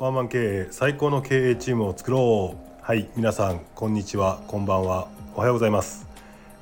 ワンマン経営最高の経営チームを作ろう。はい皆さんこんにちはこんばんは。おはようございます。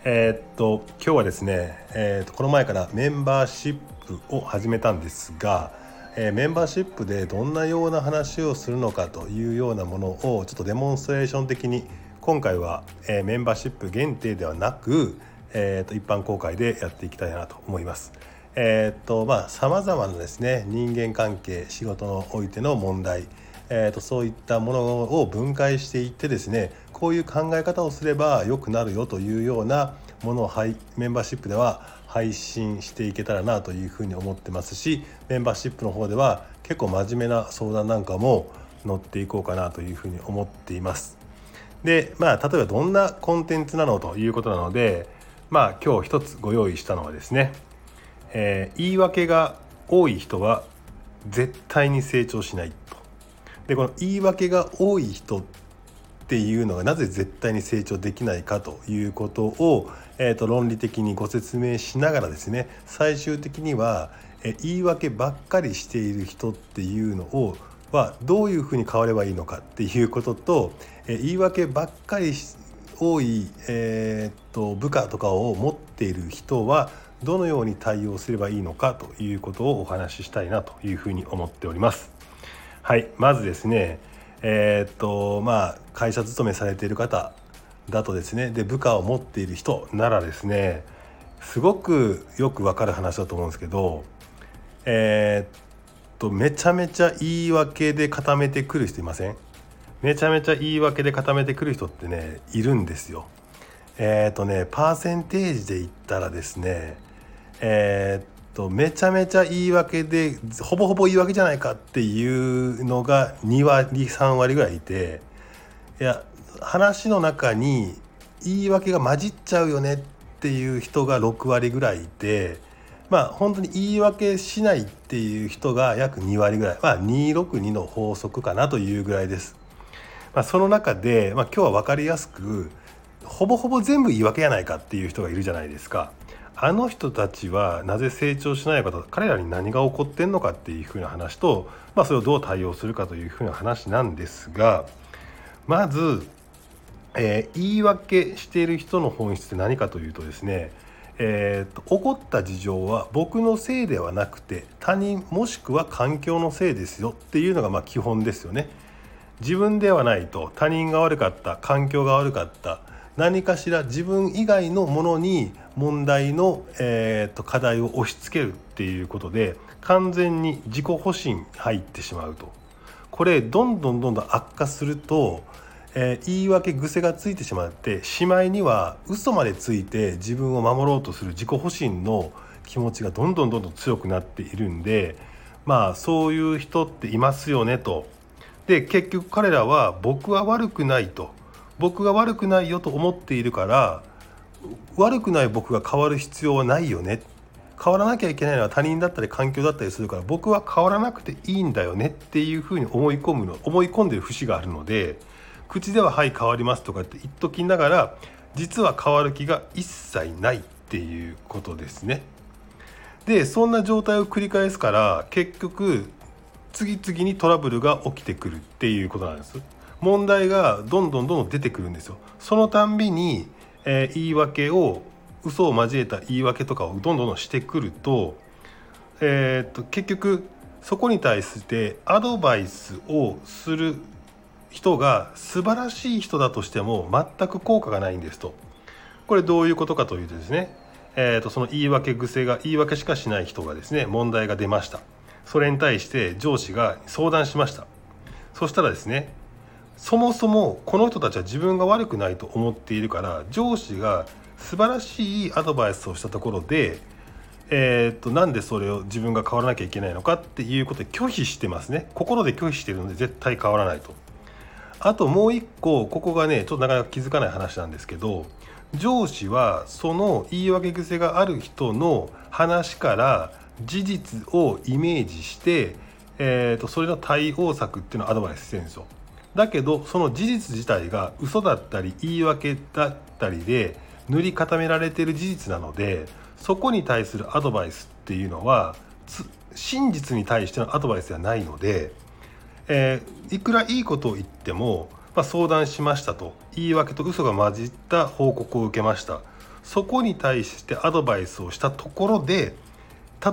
えー、っと今日はですね、えー、っとこの前からメンバーシップを始めたんですが、えー、メンバーシップでどんなような話をするのかというようなものをちょっとデモンストレーション的に今回は、えメンバーシップ限定ではなく、えー、と一般公開でやっていきたいなと思います。えー、っとまあさまざまなですね人間関係仕事においての問題、えー、とそういったものを分解していってですねこういう考え方をすれば良くなるよというようなものをメンバーシップでは配信していけたらなというふうに思ってますしメンバーシップの方では結構真面目な相談なんかも乗っていこうかなというふうに思っています。でまあ例えばどんなコンテンツなのということなのでまあ今日一つご用意したのはですねえー、言い訳が多い人は絶対に成長しないと。でこの言い訳が多い人っていうのがなぜ絶対に成長できないかということを、えーと、論理的にご説明しながらですね最終的には、えー、言い訳ばっかりしている人っていうのをはどういうふうに変わればいいのかっていうことと、えー、言い訳ばっかり多い、えーと部下とかを持っている人はどのように対応すればいいのかということをお話ししたいなというふうに思っております。はいまずですねえー、っとまあ会社勤めされている方だとですねで部下を持っている人ならですねすごくよくわかる話だと思うんですけどえー、っとめちゃめちゃ言い訳で固めてくる人いません？めちゃめちゃ言い訳で固めてくる人ってねいるんですよ。えー、っとねパーセンテージで言ったらですねえー、っとめちゃめちゃ言い訳でほぼほぼ言い訳じゃないかっていうのが2割3割ぐらいいていや話の中に言い訳が混じっちゃうよねっていう人が6割ぐらいいてまあ本当に言い訳しないっていう人が約2割ぐらいまあ262の法則かなというぐらいです。まあ、その中で、まあ、今日は分かりやすくほぼほぼ全部言い訳やないかっていう人がいるじゃないですか。あの人たちはなぜ成長しないかと彼らに何が起こってんのかっていうふうな話と、まあ、それをどう対応するかというふうな話なんですがまず、えー、言い訳している人の本質って何かというとですねえーと、起こった事情は僕のせいではなくて他人もしくは環境のせいですよっていうのがま基本ですよね。自分ではないと他人が悪かった環境が悪かった何かしら自分以外のものに問題の、えーと、課題を押し付けるっていうことで完全に自己保身入ってしまうとこれどんどんどんどん悪化すると、えー、言い訳癖がついてしまってしまいには嘘までついて自分を守ろうとする自己保身の気持ちがどんどんどんどん強くなっているんでまあそういう人っていますよねと。で結局彼らは僕は悪くないと。僕が悪くないよと思っているから悪くない僕が変わる必要はないよね変わらなきゃいけないのは他人だったり環境だったりするから僕は変わらなくていいんだよねっていうふうに思い込むの思い込んでる節があるので口では「はい変わります」とかって言っときながら実は変わる気が一切ないっていうことですね。でそんな状態を繰り返すから結局次々にトラブルが起きてくるっていうことなんです。問題がどんどんどんどん出てくるんですよ。そのたんびに、えー、言い訳を嘘を交えた言い訳とかをどんどんしてくると,、えー、っと結局そこに対してアドバイスをする人が素晴らしい人だとしても全く効果がないんですと。これどういうことかというとですね、えー、とその言い訳癖が言い訳しかしない人がですね問題が出ましたそれに対して上司が相談しましたそしたらですねそもそもこの人たちは自分が悪くないと思っているから上司が素晴らしいアドバイスをしたところで、えー、っとなんでそれを自分が変わらなきゃいけないのかっていうことで拒否してますね心で拒否してるので絶対変わらないと。あともう一個ここがねちょっとなかなか気づかない話なんですけど上司はその言い訳癖がある人の話から事実をイメージして、えー、とそれの対応策っていうのをアドバイスしてるんですよ。だけどその事実自体が嘘だったり言い訳だったりで塗り固められている事実なのでそこに対するアドバイスっていうのは真実に対してのアドバイスではないので、えー、いくらいいことを言っても、まあ、相談しましたと言い訳と嘘が混じった報告を受けました。そこに対してアドバイスをしたところで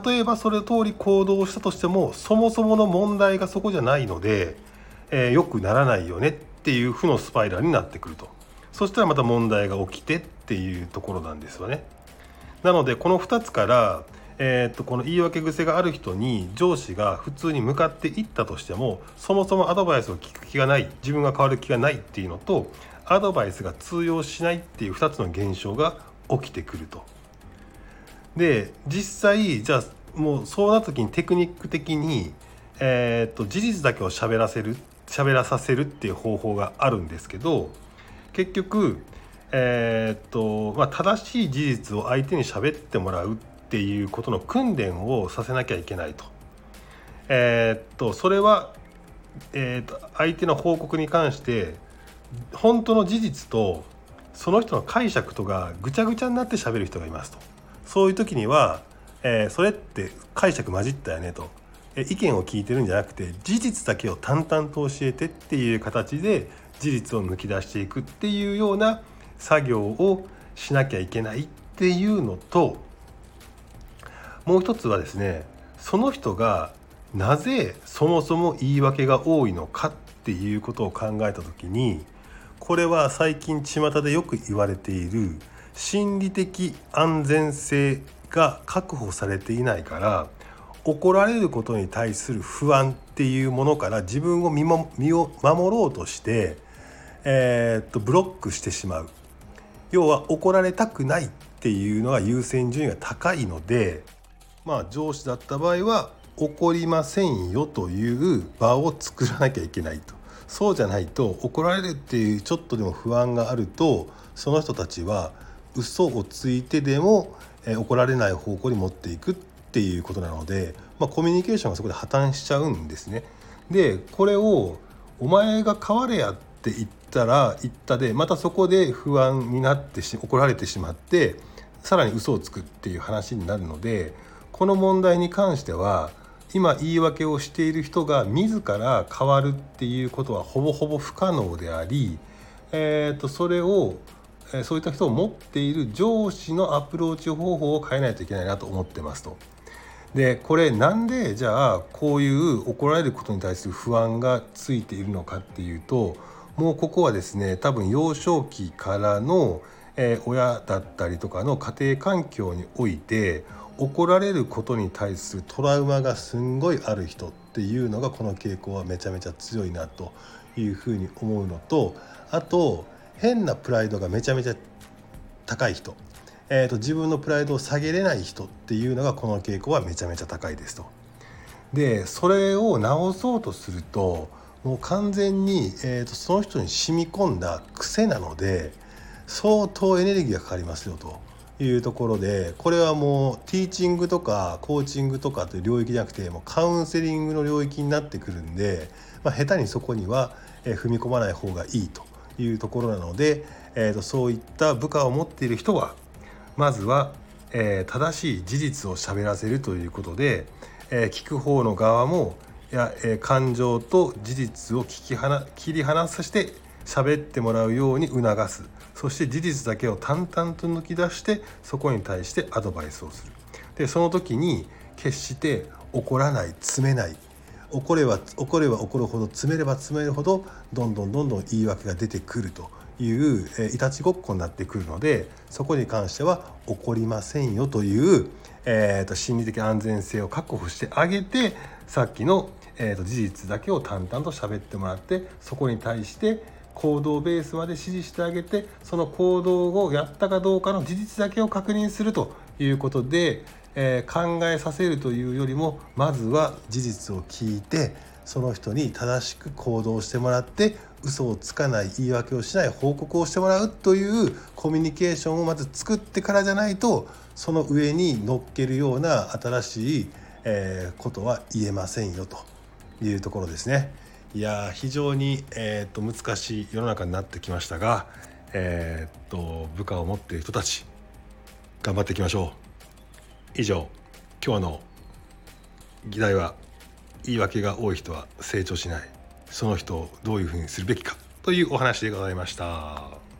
例えばそれ通り行動したとしてもそもそもの問題がそこじゃないので、えー、よくならないよねっていう負のスパイラルになってくるとそしたらまた問題が起きてっていうところなんですよね。なのでこの2つからえー、っとこの言い訳癖がある人に上司が普通に向かっていったとしてもそもそもアドバイスを聞く気がない自分が変わる気がないっていうのとアドバイスが通用しないっていう2つの現象が起きてくると。で実際じゃあもうそうなった時にテクニック的に、えー、っと事実だけを喋らせるっ喋らさせるっていう方法があるんですけど結局えー、っとまあ、正しい事実を相手に喋ってもらうっていうことの訓練をさせなきゃいけないと。えー、っとそれは、えー、っと相手の報告に関して本当の事実とその人の解釈とがぐちゃぐちゃになって喋る人がいますと。そういう時には、えそれって解釈混じったよねと。意見を聞いてるんじゃなくて事実だけを淡々と教えてっていう形で事実を抜き出していくっていうような作業をしなきゃいけないっていうのともう一つはですねその人がなぜそもそも言い訳が多いのかっていうことを考えた時にこれは最近巷でよく言われている心理的安全性が確保されていないから怒られることに対する不安っていうものから自分を身も身を守ろうとして、えー、っとブロックしてしまう。要は怒られたくないっていうのが優先順位が高いのでまあ上司だった場合は怒りませんよという場を作らなきゃいけないと。そうじゃないと怒られるっていうちょっとでも不安があるとその人たちは嘘をついてでも、え怒られない方向に持っていくっていうことなので、まあ、コミュニケーションがそこで破綻しちゃうんですね。でこれを「お前が変われや」って言ったら言ったでまたそこで不安になってし怒られてしまってさらに嘘をつくっていう話になるのでこの問題に関しては今言い訳をしている人が自ら変わるっていうことはほぼほぼ不可能であり、えー、とそれをそういった人を持っている上司のアプローチ方法を変えないといけないなと思ってますと。でこれなんでじゃあこういう怒られることに対する不安がついているのかっていうともうここはですね多分幼少期からの、え、親だったりとかの家庭環境において怒られることに対するトラウマがすんごいある人っていうのがこの傾向はめちゃめちゃ強いなというふうに思うのとあと変なプライドがめちゃめちゃ高い人、えーと、自分のプライドを下げれない人っていうのがこの傾向はめちゃめちゃ高いですと。でそれを直そうとするともう完全に、えーと、その人に染み込んだ癖なので相当エネルギーがかかりますよと。いうところでこれはもうティーチングとかコーチングとかという領域じゃなくてもうカウンセリングの領域になってくるんで、まあ、下手にそこには踏み込まない方がいいと。いうところなので、えーと、そういった部下を持っている人はまずは、えー、正しい事実を喋らせるということで、えー、聞く方の側もや、えー、感情と事実を聞き切り離さして喋ってもらうように促す。そして事実だけを淡々と抜き出してそこに対してアドバイスをする。でその時に決して怒らない詰めない。怒れば怒れば怒るほど詰めれば詰めるほどどんどんどんどん言い訳が出てくるという、えー、いたちごっこになってくるのでそこに関しては怒りませんよという、えーと、心理的安全性を確保してあげてさっきの、えーと、事実だけを淡々と喋ってもらってそこに対して行動ベースまで指示してあげてその行動をやったかどうかの事実だけを確認するということで、えー、考えさせるというよりもまずは事実を聞いてその人に正しく行動してもらって嘘をつかない言い訳をしない報告をしてもらうというコミュニケーションをまず作ってからじゃないとその上に乗っけるような新しい、えー、ことは言えませんよというところですね。いや非常に、えーと、難しい世の中になってきましたが、えーと、部下を持っている人たち頑張っていきましょう以上今日の議題は言い訳が多い人は成長しないその人をどういうふうにするべきかというお話でございました。